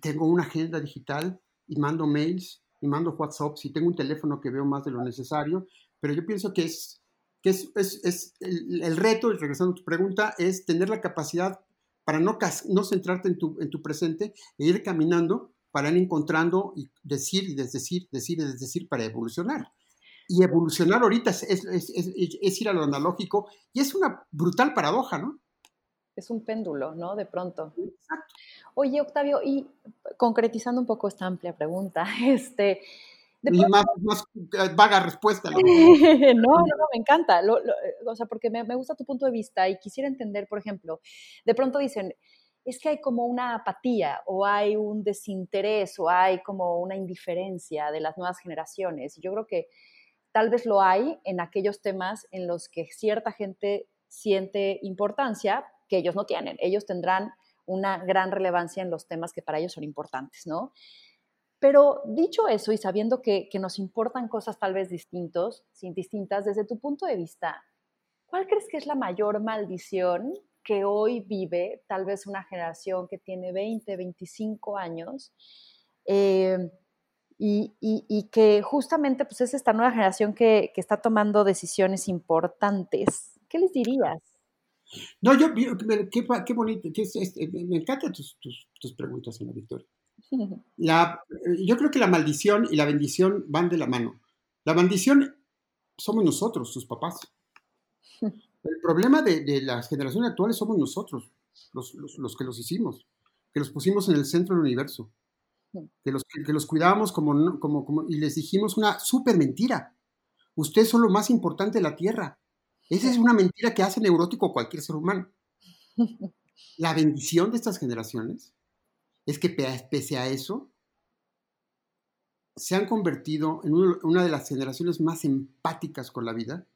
tengo una agenda digital y mando mails y mando WhatsApps y tengo un teléfono que veo más de lo necesario, pero yo pienso que es, que es, el, reto, y regresando a tu pregunta, es tener la capacidad para no, no centrarte en tu, en tu presente e ir caminando para ir encontrando y decir y desdecir, decir y desdecir para evolucionar. Y evolucionar ahorita es, es, es, ir a lo analógico y es una brutal paradoja, ¿no? Es un péndulo, ¿no? De pronto. Exacto. Oye, Octavio, y concretizando un poco esta amplia pregunta, este... y más, más, eh, vaga respuesta. no, no, no, me encanta. Eh, o sea, porque me, me gusta tu punto de vista y quisiera entender, por ejemplo, de pronto dicen, es que hay como una apatía o hay un desinterés o hay como una indiferencia de las nuevas generaciones. Yo creo que tal vez lo hay en aquellos temas en los que cierta gente siente importancia que ellos no tienen. Ellos tendrán una gran relevancia en los temas que para ellos son importantes, ¿no? Pero dicho eso y sabiendo que, nos importan cosas tal vez distintos, distintas, desde tu punto de vista, ¿cuál crees que es la mayor maldición que hoy vive tal vez una generación que tiene 20, 25 años eh, y, que justamente pues, es esta nueva generación que, está tomando decisiones importantes. ¿Qué les dirías? No, yo, qué, bonito, me encantan tus, preguntas, Ana Victoria. yo creo que la maldición y la bendición van de la mano. La maldición somos nosotros, sus papás. El problema de, las generaciones actuales somos nosotros, los, que los hicimos, que los pusimos en el centro del universo, que los, que, los cuidábamos como, como, como, y les dijimos una súper mentira. Ustedes son lo más importante de la Tierra. Esa es una mentira que hace neurótico cualquier ser humano. La bendición de estas generaciones es que pese a eso, se han convertido en una de las generaciones más empáticas con la vida,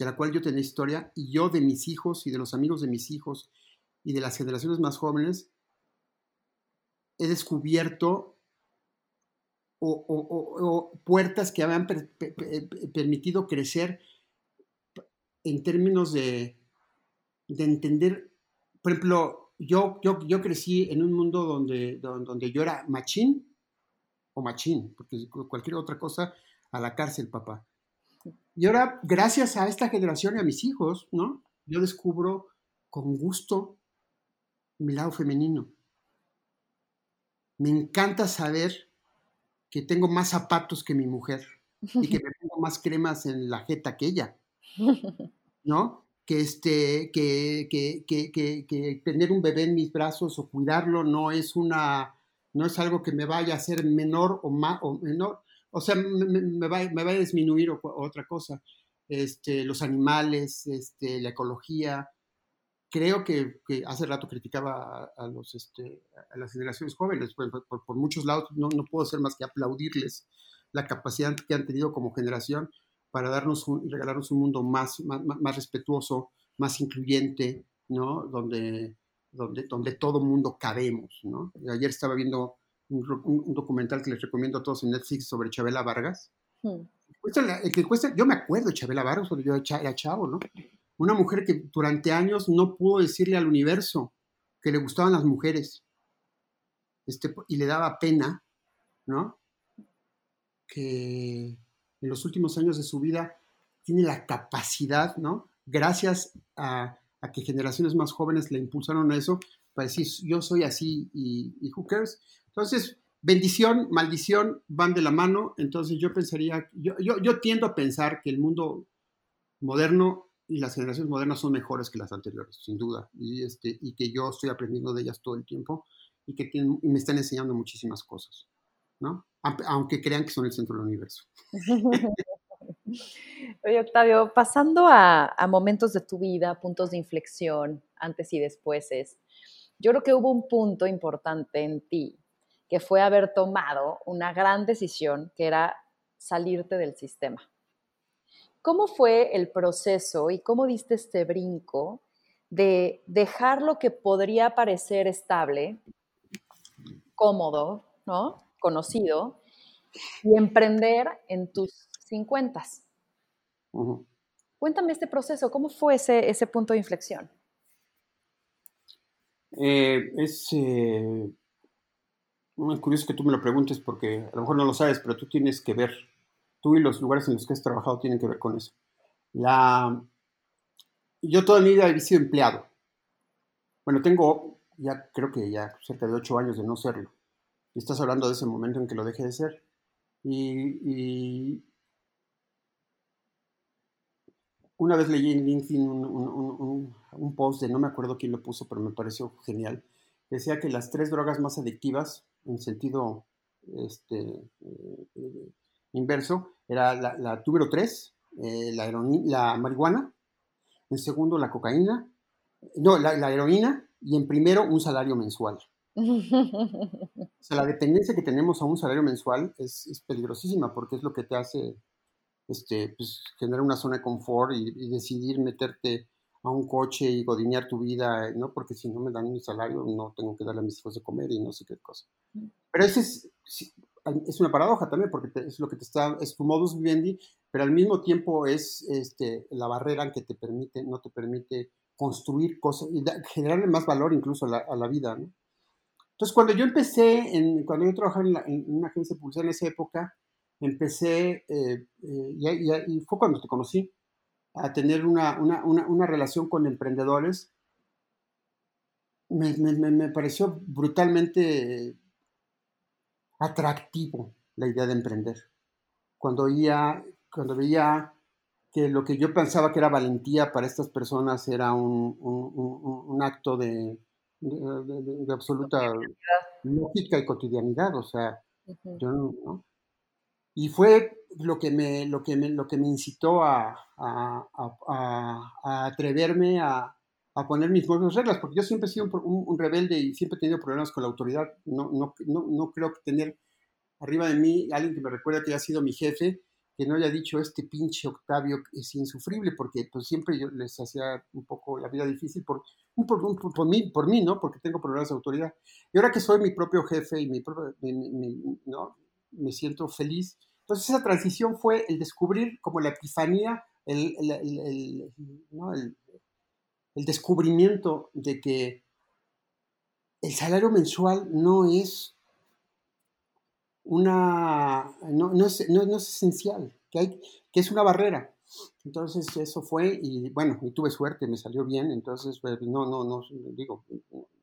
de la cual yo tenía historia, y yo de mis hijos y de los amigos de mis hijos y de las generaciones más jóvenes, he descubierto o, puertas que habían permitido crecer en términos de, entender, por ejemplo, yo, yo, yo crecí en un mundo donde, donde yo era machín o machín, porque cualquier otra cosa, a la cárcel, papá. Y ahora, gracias a esta generación y a mis hijos, ¿no? Yo descubro con gusto mi lado femenino. Me encanta saber que tengo más zapatos que mi mujer y que me pongo más cremas en la jeta que ella, ¿no? Que, este, que, que, que, tener un bebé en mis brazos o cuidarlo no es, una, no es algo que me vaya a hacer menor o, más, o menor, o sea, me, va, a disminuir otra cosa. Este, los animales, este, la ecología. Creo que, hace rato criticaba a, este, las generaciones jóvenes, pues, por, muchos lados no, puedo hacer más que aplaudirles la capacidad que han tenido como generación para darnos y regalarnos un mundo más, más, respetuoso, más incluyente, ¿no? Donde, donde, donde todo mundo cabemos. Ayer estaba viendo un, documental que les recomiendo a todos en Netflix sobre Chabela Vargas. Hmm. que cuesta, yo me acuerdo de Chabela Vargas cuando yo era chavo, ¿no? Una mujer que durante años no pudo decirle al universo que le gustaban las mujeres. Este, y le daba pena, ¿no? Que en los últimos años de su vida tiene la capacidad, ¿no? Gracias a, a que generaciones más jóvenes le impulsaron a eso, para decir, yo soy así y, y who cares, entonces, bendición, maldición van de la mano, entonces yo pensaría, yo, yo, tiendo a pensar que el mundo moderno y las generaciones modernas son mejores que las anteriores, sin duda, y, este, y que yo estoy aprendiendo de ellas todo el tiempo y que me están enseñando muchísimas cosas, ¿no? Aunque crean que son el centro del universo. Oye, Octavio, pasando a, a, momentos de tu vida, puntos de inflexión, antes y después, yo creo que hubo un punto importante en ti que fue haber tomado una gran decisión que era salirte del sistema. ¿Cómo fue el proceso y cómo diste este brinco de dejar lo que podría parecer estable, cómodo, ¿no? conocido, y emprender en tus 50. Cuéntame este proceso, ¿cómo fue ese, ese punto de inflexión? Eh, es eh, muy curioso que tú me lo preguntes porque a lo mejor no lo sabes, pero tú tienes que ver, tú y los lugares en los que has trabajado tienen que ver con eso. La, yo toda mi vida he sido empleado. Bueno, tengo ya creo que ya cerca de ocho años de no serlo. Y estás hablando de ese momento en que lo dejé de ser. Y, una vez leí en LinkedIn un, post de no me acuerdo quién lo puso, pero me pareció genial. Decía que las tres drogas más adictivas, en sentido este, eh, inverso, era la, la número tres, eh, la, la marihuana, en segundo la cocaína, no, la, la heroína, y en primero un salario mensual. o sea, la dependencia que tenemos a un salario mensual es, es peligrosísima porque es lo que te hace este, pues, generar una zona de confort y, decidir meterte a un coche y godinear tu vida, ¿no? Porque si no me dan mi salario, no tengo que darle a mis hijos de comer y no sé qué cosa. Mm. Pero ese es, es una paradoja también, porque es lo que te está, es tu modus vivendi, pero al mismo tiempo es este, la barrera que te permite, no te permite construir cosas y generarle más valor incluso a la, vida. ¿no? Entonces, cuando yo empecé, en, cuando yo trabajaba en, una agencia de publicidad en esa época, empecé, eh, eh, y, fue cuando te conocí, a tener una, una, una, relación con emprendedores. Me, me, me, pareció brutalmente atractivo la idea de emprender. Cuando veía, cuando veía que lo que yo pensaba que era valentía para estas personas era un, un, acto de, de, absoluta lógica y cotidianidad, o sea, yo no, Y fue lo que me, lo que me, lo que me incitó a, a, a, atreverme a, poner mis propias reglas, porque yo siempre he sido un, rebelde y siempre he tenido problemas con la autoridad. No, no, no, no creo tener arriba de mí alguien que me recuerda que ha sido mi jefe que no haya dicho este pinche Octavio es insufrible, porque pues siempre yo les hacía un poco la vida difícil por, por, por, mí, por mí, ¿no? Porque tengo problemas de autoridad. Y ahora que soy mi propio jefe y mi propio, ¿no? me siento feliz. Entonces esa transición fue el descubrir como la epifanía, el, ¿no? el descubrimiento de que el salario mensual no es una, no, no, es, no, es, esencial, que, hay, que es una barrera. Entonces eso fue y bueno, y tuve suerte, me salió bien, entonces pues, no, no, no, digo,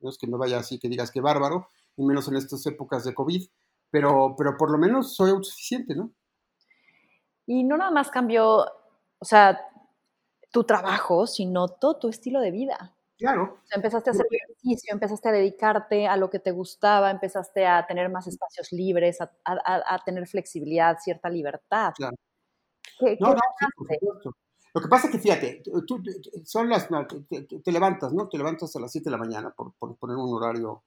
no es que me vaya así que digas que bárbaro, y menos en estas épocas de COVID, pero, pero por lo menos soy autosuficiente, ¿no? Y no nada más cambió, o sea, tu trabajo, sino todo tu estilo de vida. Claro. empezaste a hacer ejercicio, empezaste a dedicarte a lo que te gustaba, empezaste a tener más espacios libres, a, tener flexibilidad, cierta libertad. Claro. no, no, Lo que pasa es que fíjate, tú, son las, te, levantas, ¿no? Te levantas a las 7 de la mañana, por, poner un horario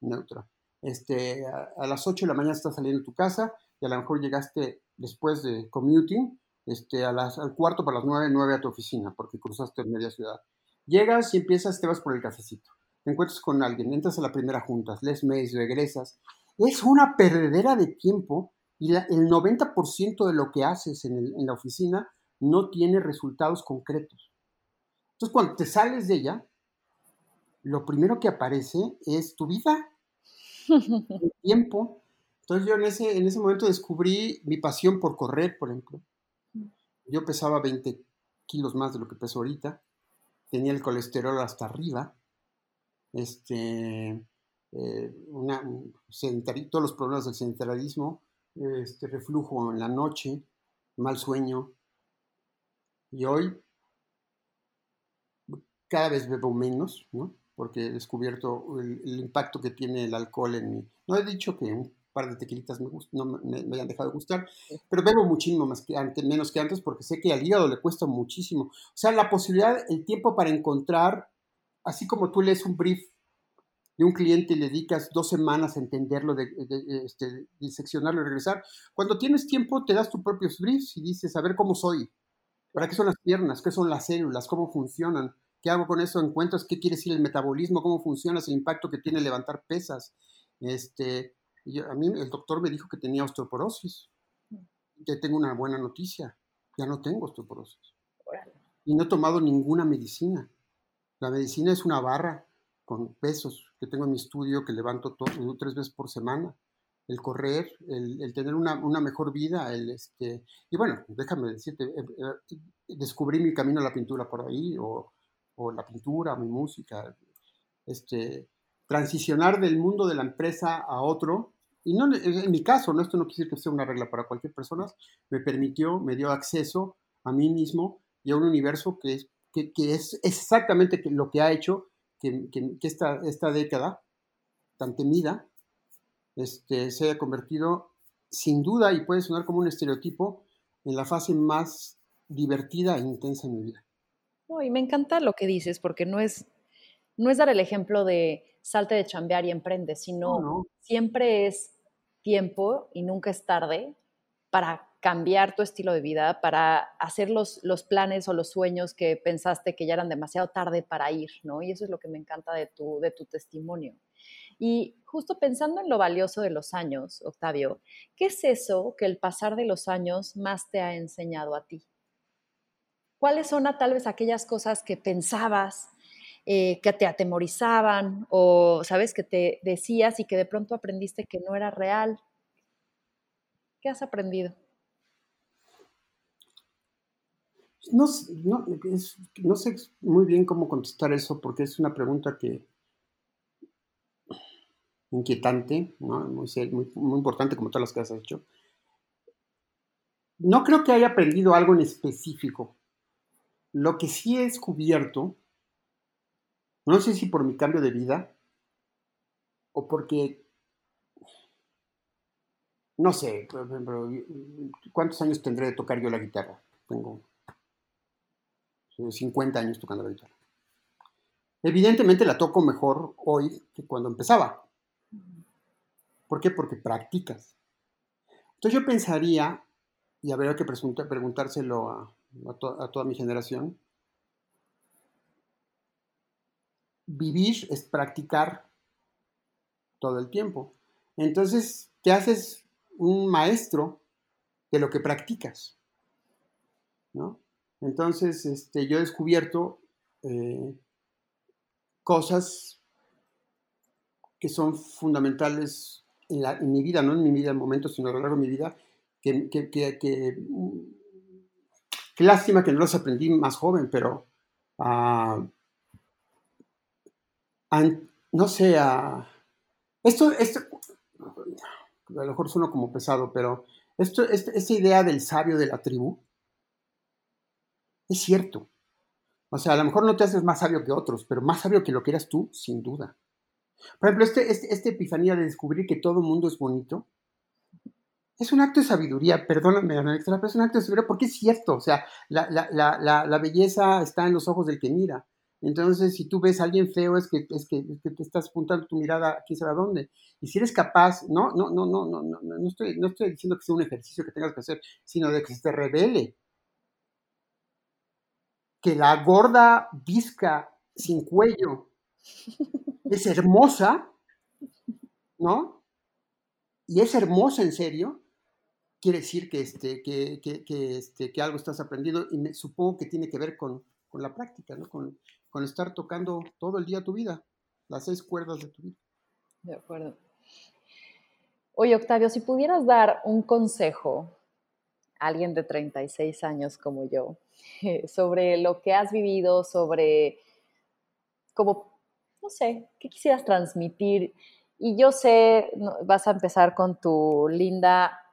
neutro. Este, a, las 8 de la mañana estás saliendo de tu casa y a lo mejor llegaste después de commuting este, a las, al cuarto para las 9, 9 a tu oficina, porque cruzaste media ciudad. Llegas y empiezas, te vas por el cafecito, te encuentras con alguien, entras a la primera junta, les mails, regresas. Es una perdedera de tiempo y el 90% de lo que haces en, en la oficina no tiene resultados concretos. Entonces, cuando te sales de ella, lo primero que aparece es tu vida, el tiempo. Entonces yo en ese, en ese momento descubrí mi pasión por correr, por ejemplo. Yo pesaba 20 kilos más de lo que peso ahorita tenía el colesterol hasta arriba, este, eh, todos los problemas del sedentarismo, este, reflujo en la noche, mal sueño. Y hoy cada vez bebo menos, ¿no? Porque he descubierto el, impacto que tiene el alcohol en mí. No he dicho que un par de tequilitas me, no me, hayan dejado de gustar, pero bebo muchísimo más que antes, menos que antes porque sé que al hígado le cuesta muchísimo. O sea, la posibilidad, el tiempo para encontrar, así como tú lees un brief de un cliente y le dedicas dos semanas a entenderlo, de, este, diseccionarlo y regresar, cuando tienes tiempo te das tus propios briefs y dices, a ver cómo soy, para qué son las piernas, qué son las células, cómo funcionan, qué hago con eso, encuentras qué quiere decir el metabolismo, cómo funciona, el impacto que tiene levantar pesas, este, a mí el doctor me dijo que tenía osteoporosis. Que tengo una buena noticia. Ya no tengo osteoporosis. Y no he tomado ninguna medicina. La medicina es una barra con pesos que tengo en mi estudio que levanto tres veces por semana. El correr, el, tener una, mejor vida, el este. Y bueno, déjame decirte, eh, eh, descubrí mi camino a la pintura por ahí, o, o la pintura, mi música. Este, transicionar del mundo de la empresa a otro, y no en mi caso, ¿no? esto no quiere decir que sea una regla para cualquier persona, me permitió, me dio acceso a mí mismo y a un universo que es, que, es exactamente lo que ha hecho que, esta, esta, década tan temida este, se haya convertido sin duda, y puede sonar como un estereotipo, en la fase más divertida e intensa en mi vida. Y me encanta lo que dices, porque no es, no es dar el ejemplo de salte de chambear y emprende, sino siempre es tiempo y nunca es tarde para cambiar tu estilo de vida, para hacer los, los, planes o los sueños que pensaste que ya eran demasiado tarde para ir, ¿no? Y eso es lo que me encanta de tu, de tu testimonio. Y justo pensando en lo valioso de los años, Octavio, ¿qué es eso que el pasar de los años más te ha enseñado a ti? ¿Cuáles son tal vez aquellas cosas que pensabas eh, que te atemorizaban o, sabes, que te decías y que de pronto aprendiste que no era real. ¿Qué has aprendido? No, sé muy bien cómo contestar eso porque es una pregunta que inquietante, muy, importante como todas las que has hecho. No creo que haya aprendido algo en específico. Lo que sí he descubierto no sé si por mi cambio de vida o porque, no sé, ¿cuántos años tendré de tocar yo la guitarra? Tengo 50 años tocando la guitarra. Evidentemente la toco mejor hoy que cuando empezaba. ¿Por qué? Porque practicas. Entonces yo pensaría, y habría que preguntárselo a, a toda mi generación, vivir es practicar todo el tiempo. Entonces, te haces un maestro de lo que practicas. ¿no? Entonces, este, yo he descubierto eh, cosas que son fundamentales en, mi vida, no en mi vida en momentos, sino a lo largo de mi vida, que, que lástima que no los aprendí más joven, pero uh, no sé, esto, esto, a lo mejor suena como pesado, pero esto, este, esta idea del sabio de la tribu es cierto. O sea, a lo mejor no te haces más sabio que otros, pero más sabio que lo que eras tú, sin duda. Por ejemplo, este, este, esta epifanía de descubrir que todo el mundo es bonito, es un acto de sabiduría, perdóname, pero es un acto de sabiduría porque es cierto, o sea, la, la belleza está en los ojos del que mira. Entonces, si tú ves a alguien feo, es que, es que, te estás apuntando tu mirada quién sabe a dónde. Y si eres capaz, no, no, no, no, no, no, no estoy, no estoy diciendo que sea un ejercicio que tengas que hacer, sino de que se te revele. Que la gorda visca sin cuello es hermosa, ¿no? Y es hermosa en serio, quiere decir que, este, este, que algo estás aprendiendo y me, supongo que tiene que ver con, la práctica, ¿no? Con, con estar tocando todo el día tu vida, las seis cuerdas de tu vida. De acuerdo. Oye, Octavio, si pudieras dar un consejo a alguien de 36 años como yo sobre lo que has vivido, sobre cómo, no sé, qué quisieras transmitir. Y yo sé, vas a empezar con tu linda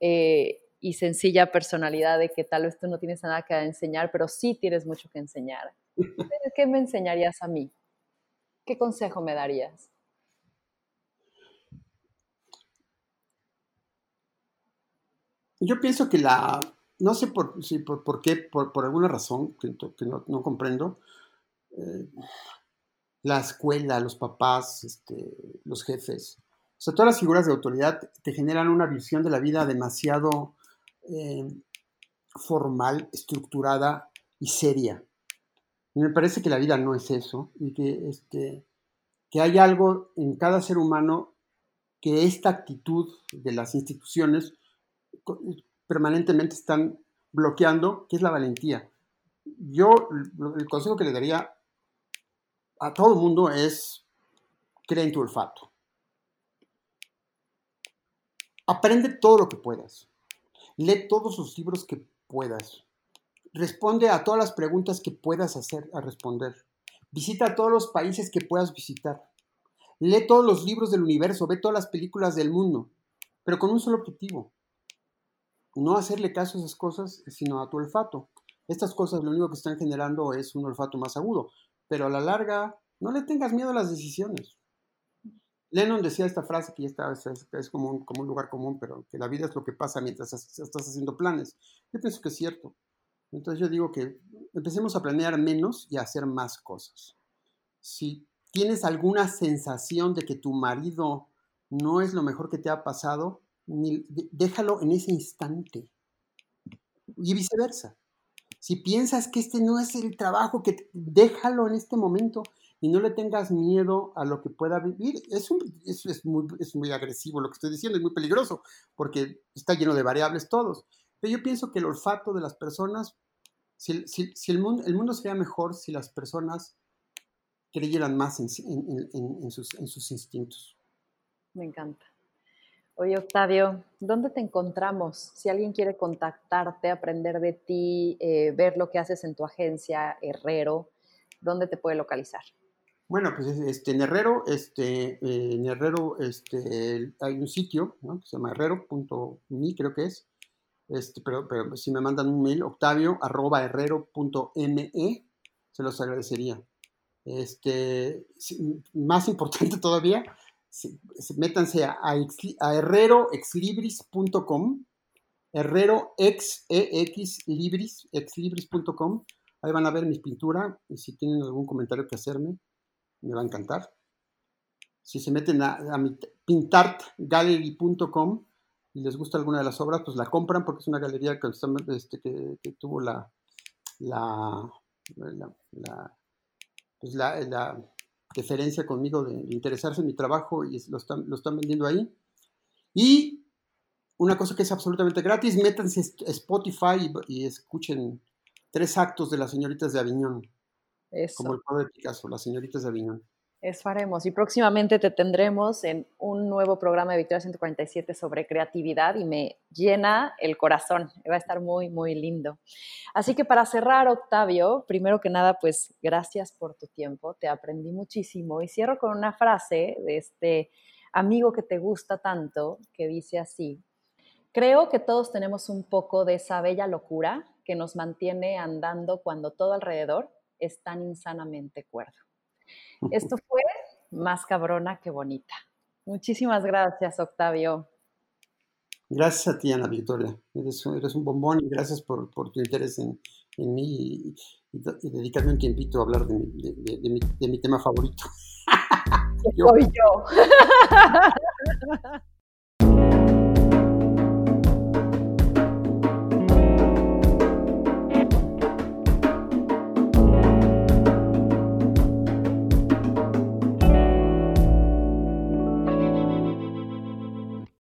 eh, y sencilla personalidad de que tal vez tú no tienes nada que enseñar, pero sí tienes mucho que enseñar. ¿Qué me enseñarías a mí? ¿Qué consejo me darías? Yo pienso que la, no sé por, si por, qué, por, alguna razón que, no, comprendo, eh, la escuela, los papás, este, los jefes, o sea, todas las figuras de autoridad te generan una visión de la vida demasiado eh, formal, estructurada y seria. Y me parece que la vida no es eso y que, este, que hay algo en cada ser humano que esta actitud de las instituciones permanentemente están bloqueando, que es la valentía. Yo, el consejo que le daría a todo el mundo es, cree en tu olfato. Aprende todo lo que puedas. Lee todos los libros que puedas. Responde a todas las preguntas que puedas hacer a responder. Visita todos los países que puedas visitar. Lee todos los libros del universo, ve todas las películas del mundo, pero con un solo objetivo. No hacerle caso a esas cosas, sino a tu olfato. Estas cosas lo único que están generando es un olfato más agudo, pero a la larga no le tengas miedo a las decisiones. Lennon decía esta frase que ya está, es, como, un, lugar común, pero que la vida es lo que pasa mientras estás haciendo planes. Yo pienso que es cierto. Entonces yo digo que empecemos a planear menos y a hacer más cosas. Si tienes alguna sensación de que tu marido no es lo mejor que te ha pasado, déjalo en ese instante. Y viceversa. Si piensas que este no es el trabajo, que déjalo en este momento y no le tengas miedo a lo que pueda vivir. Es, muy, es muy agresivo lo que estoy diciendo, es muy peligroso, porque está lleno de variables todos. Pero yo pienso que el olfato de las personas, si, el, mundo, el mundo sería mejor si las personas creyeran más en, sus, en sus instintos. Me encanta. Oye, Octavio, ¿dónde te encontramos? Si alguien quiere contactarte, aprender de ti, eh, ver lo que haces en tu agencia, Herrero, ¿dónde te puede localizar? Bueno, pues este, en Herrero, este, en Herrero este, hay un sitio ¿no? que se llama herrero.me, creo que es. Este, pero, pero, si me mandan un mail, octavio arroba herrero.me, se los agradecería. Este, más importante todavía, métanse a, a, a herreroexlibris.com, herrero ex, e, libris, exlibris.com. Ahí van a ver mi pintura y si tienen algún comentario que hacerme, me va a encantar. Si se meten a, mi pintartgallery.com y les gusta alguna de las obras, pues la compran porque es una galería que, este, tuvo la, la, la, pues la, deferencia conmigo de, interesarse en mi trabajo y lo están, lo están vendiendo ahí. Y una cosa que es absolutamente gratis, métanse a Spotify y, y escuchen tres actos de las señoritas de Aviñón. Como el padre de Picasso, las señoritas de Aviñón. Eso haremos. Y próximamente te tendremos en un nuevo programa de Victoria 147 sobre creatividad y me llena el corazón. Va a estar muy, muy lindo. Así que para cerrar, Octavio, primero que nada, pues gracias por tu tiempo. Te aprendí muchísimo. Y cierro con una frase de este amigo que te gusta tanto, que dice así. Creo que todos tenemos un poco de esa bella locura que nos mantiene andando cuando todo alrededor es tan insanamente cuerdo. Esto fue más cabrona que bonita. Muchísimas gracias, Octavio. Gracias a ti, Ana Victoria. Eres, un bombón y gracias por, tu interés en, mí y, dedicarme un tiempito a hablar de, mi, tema favorito. Soy yo.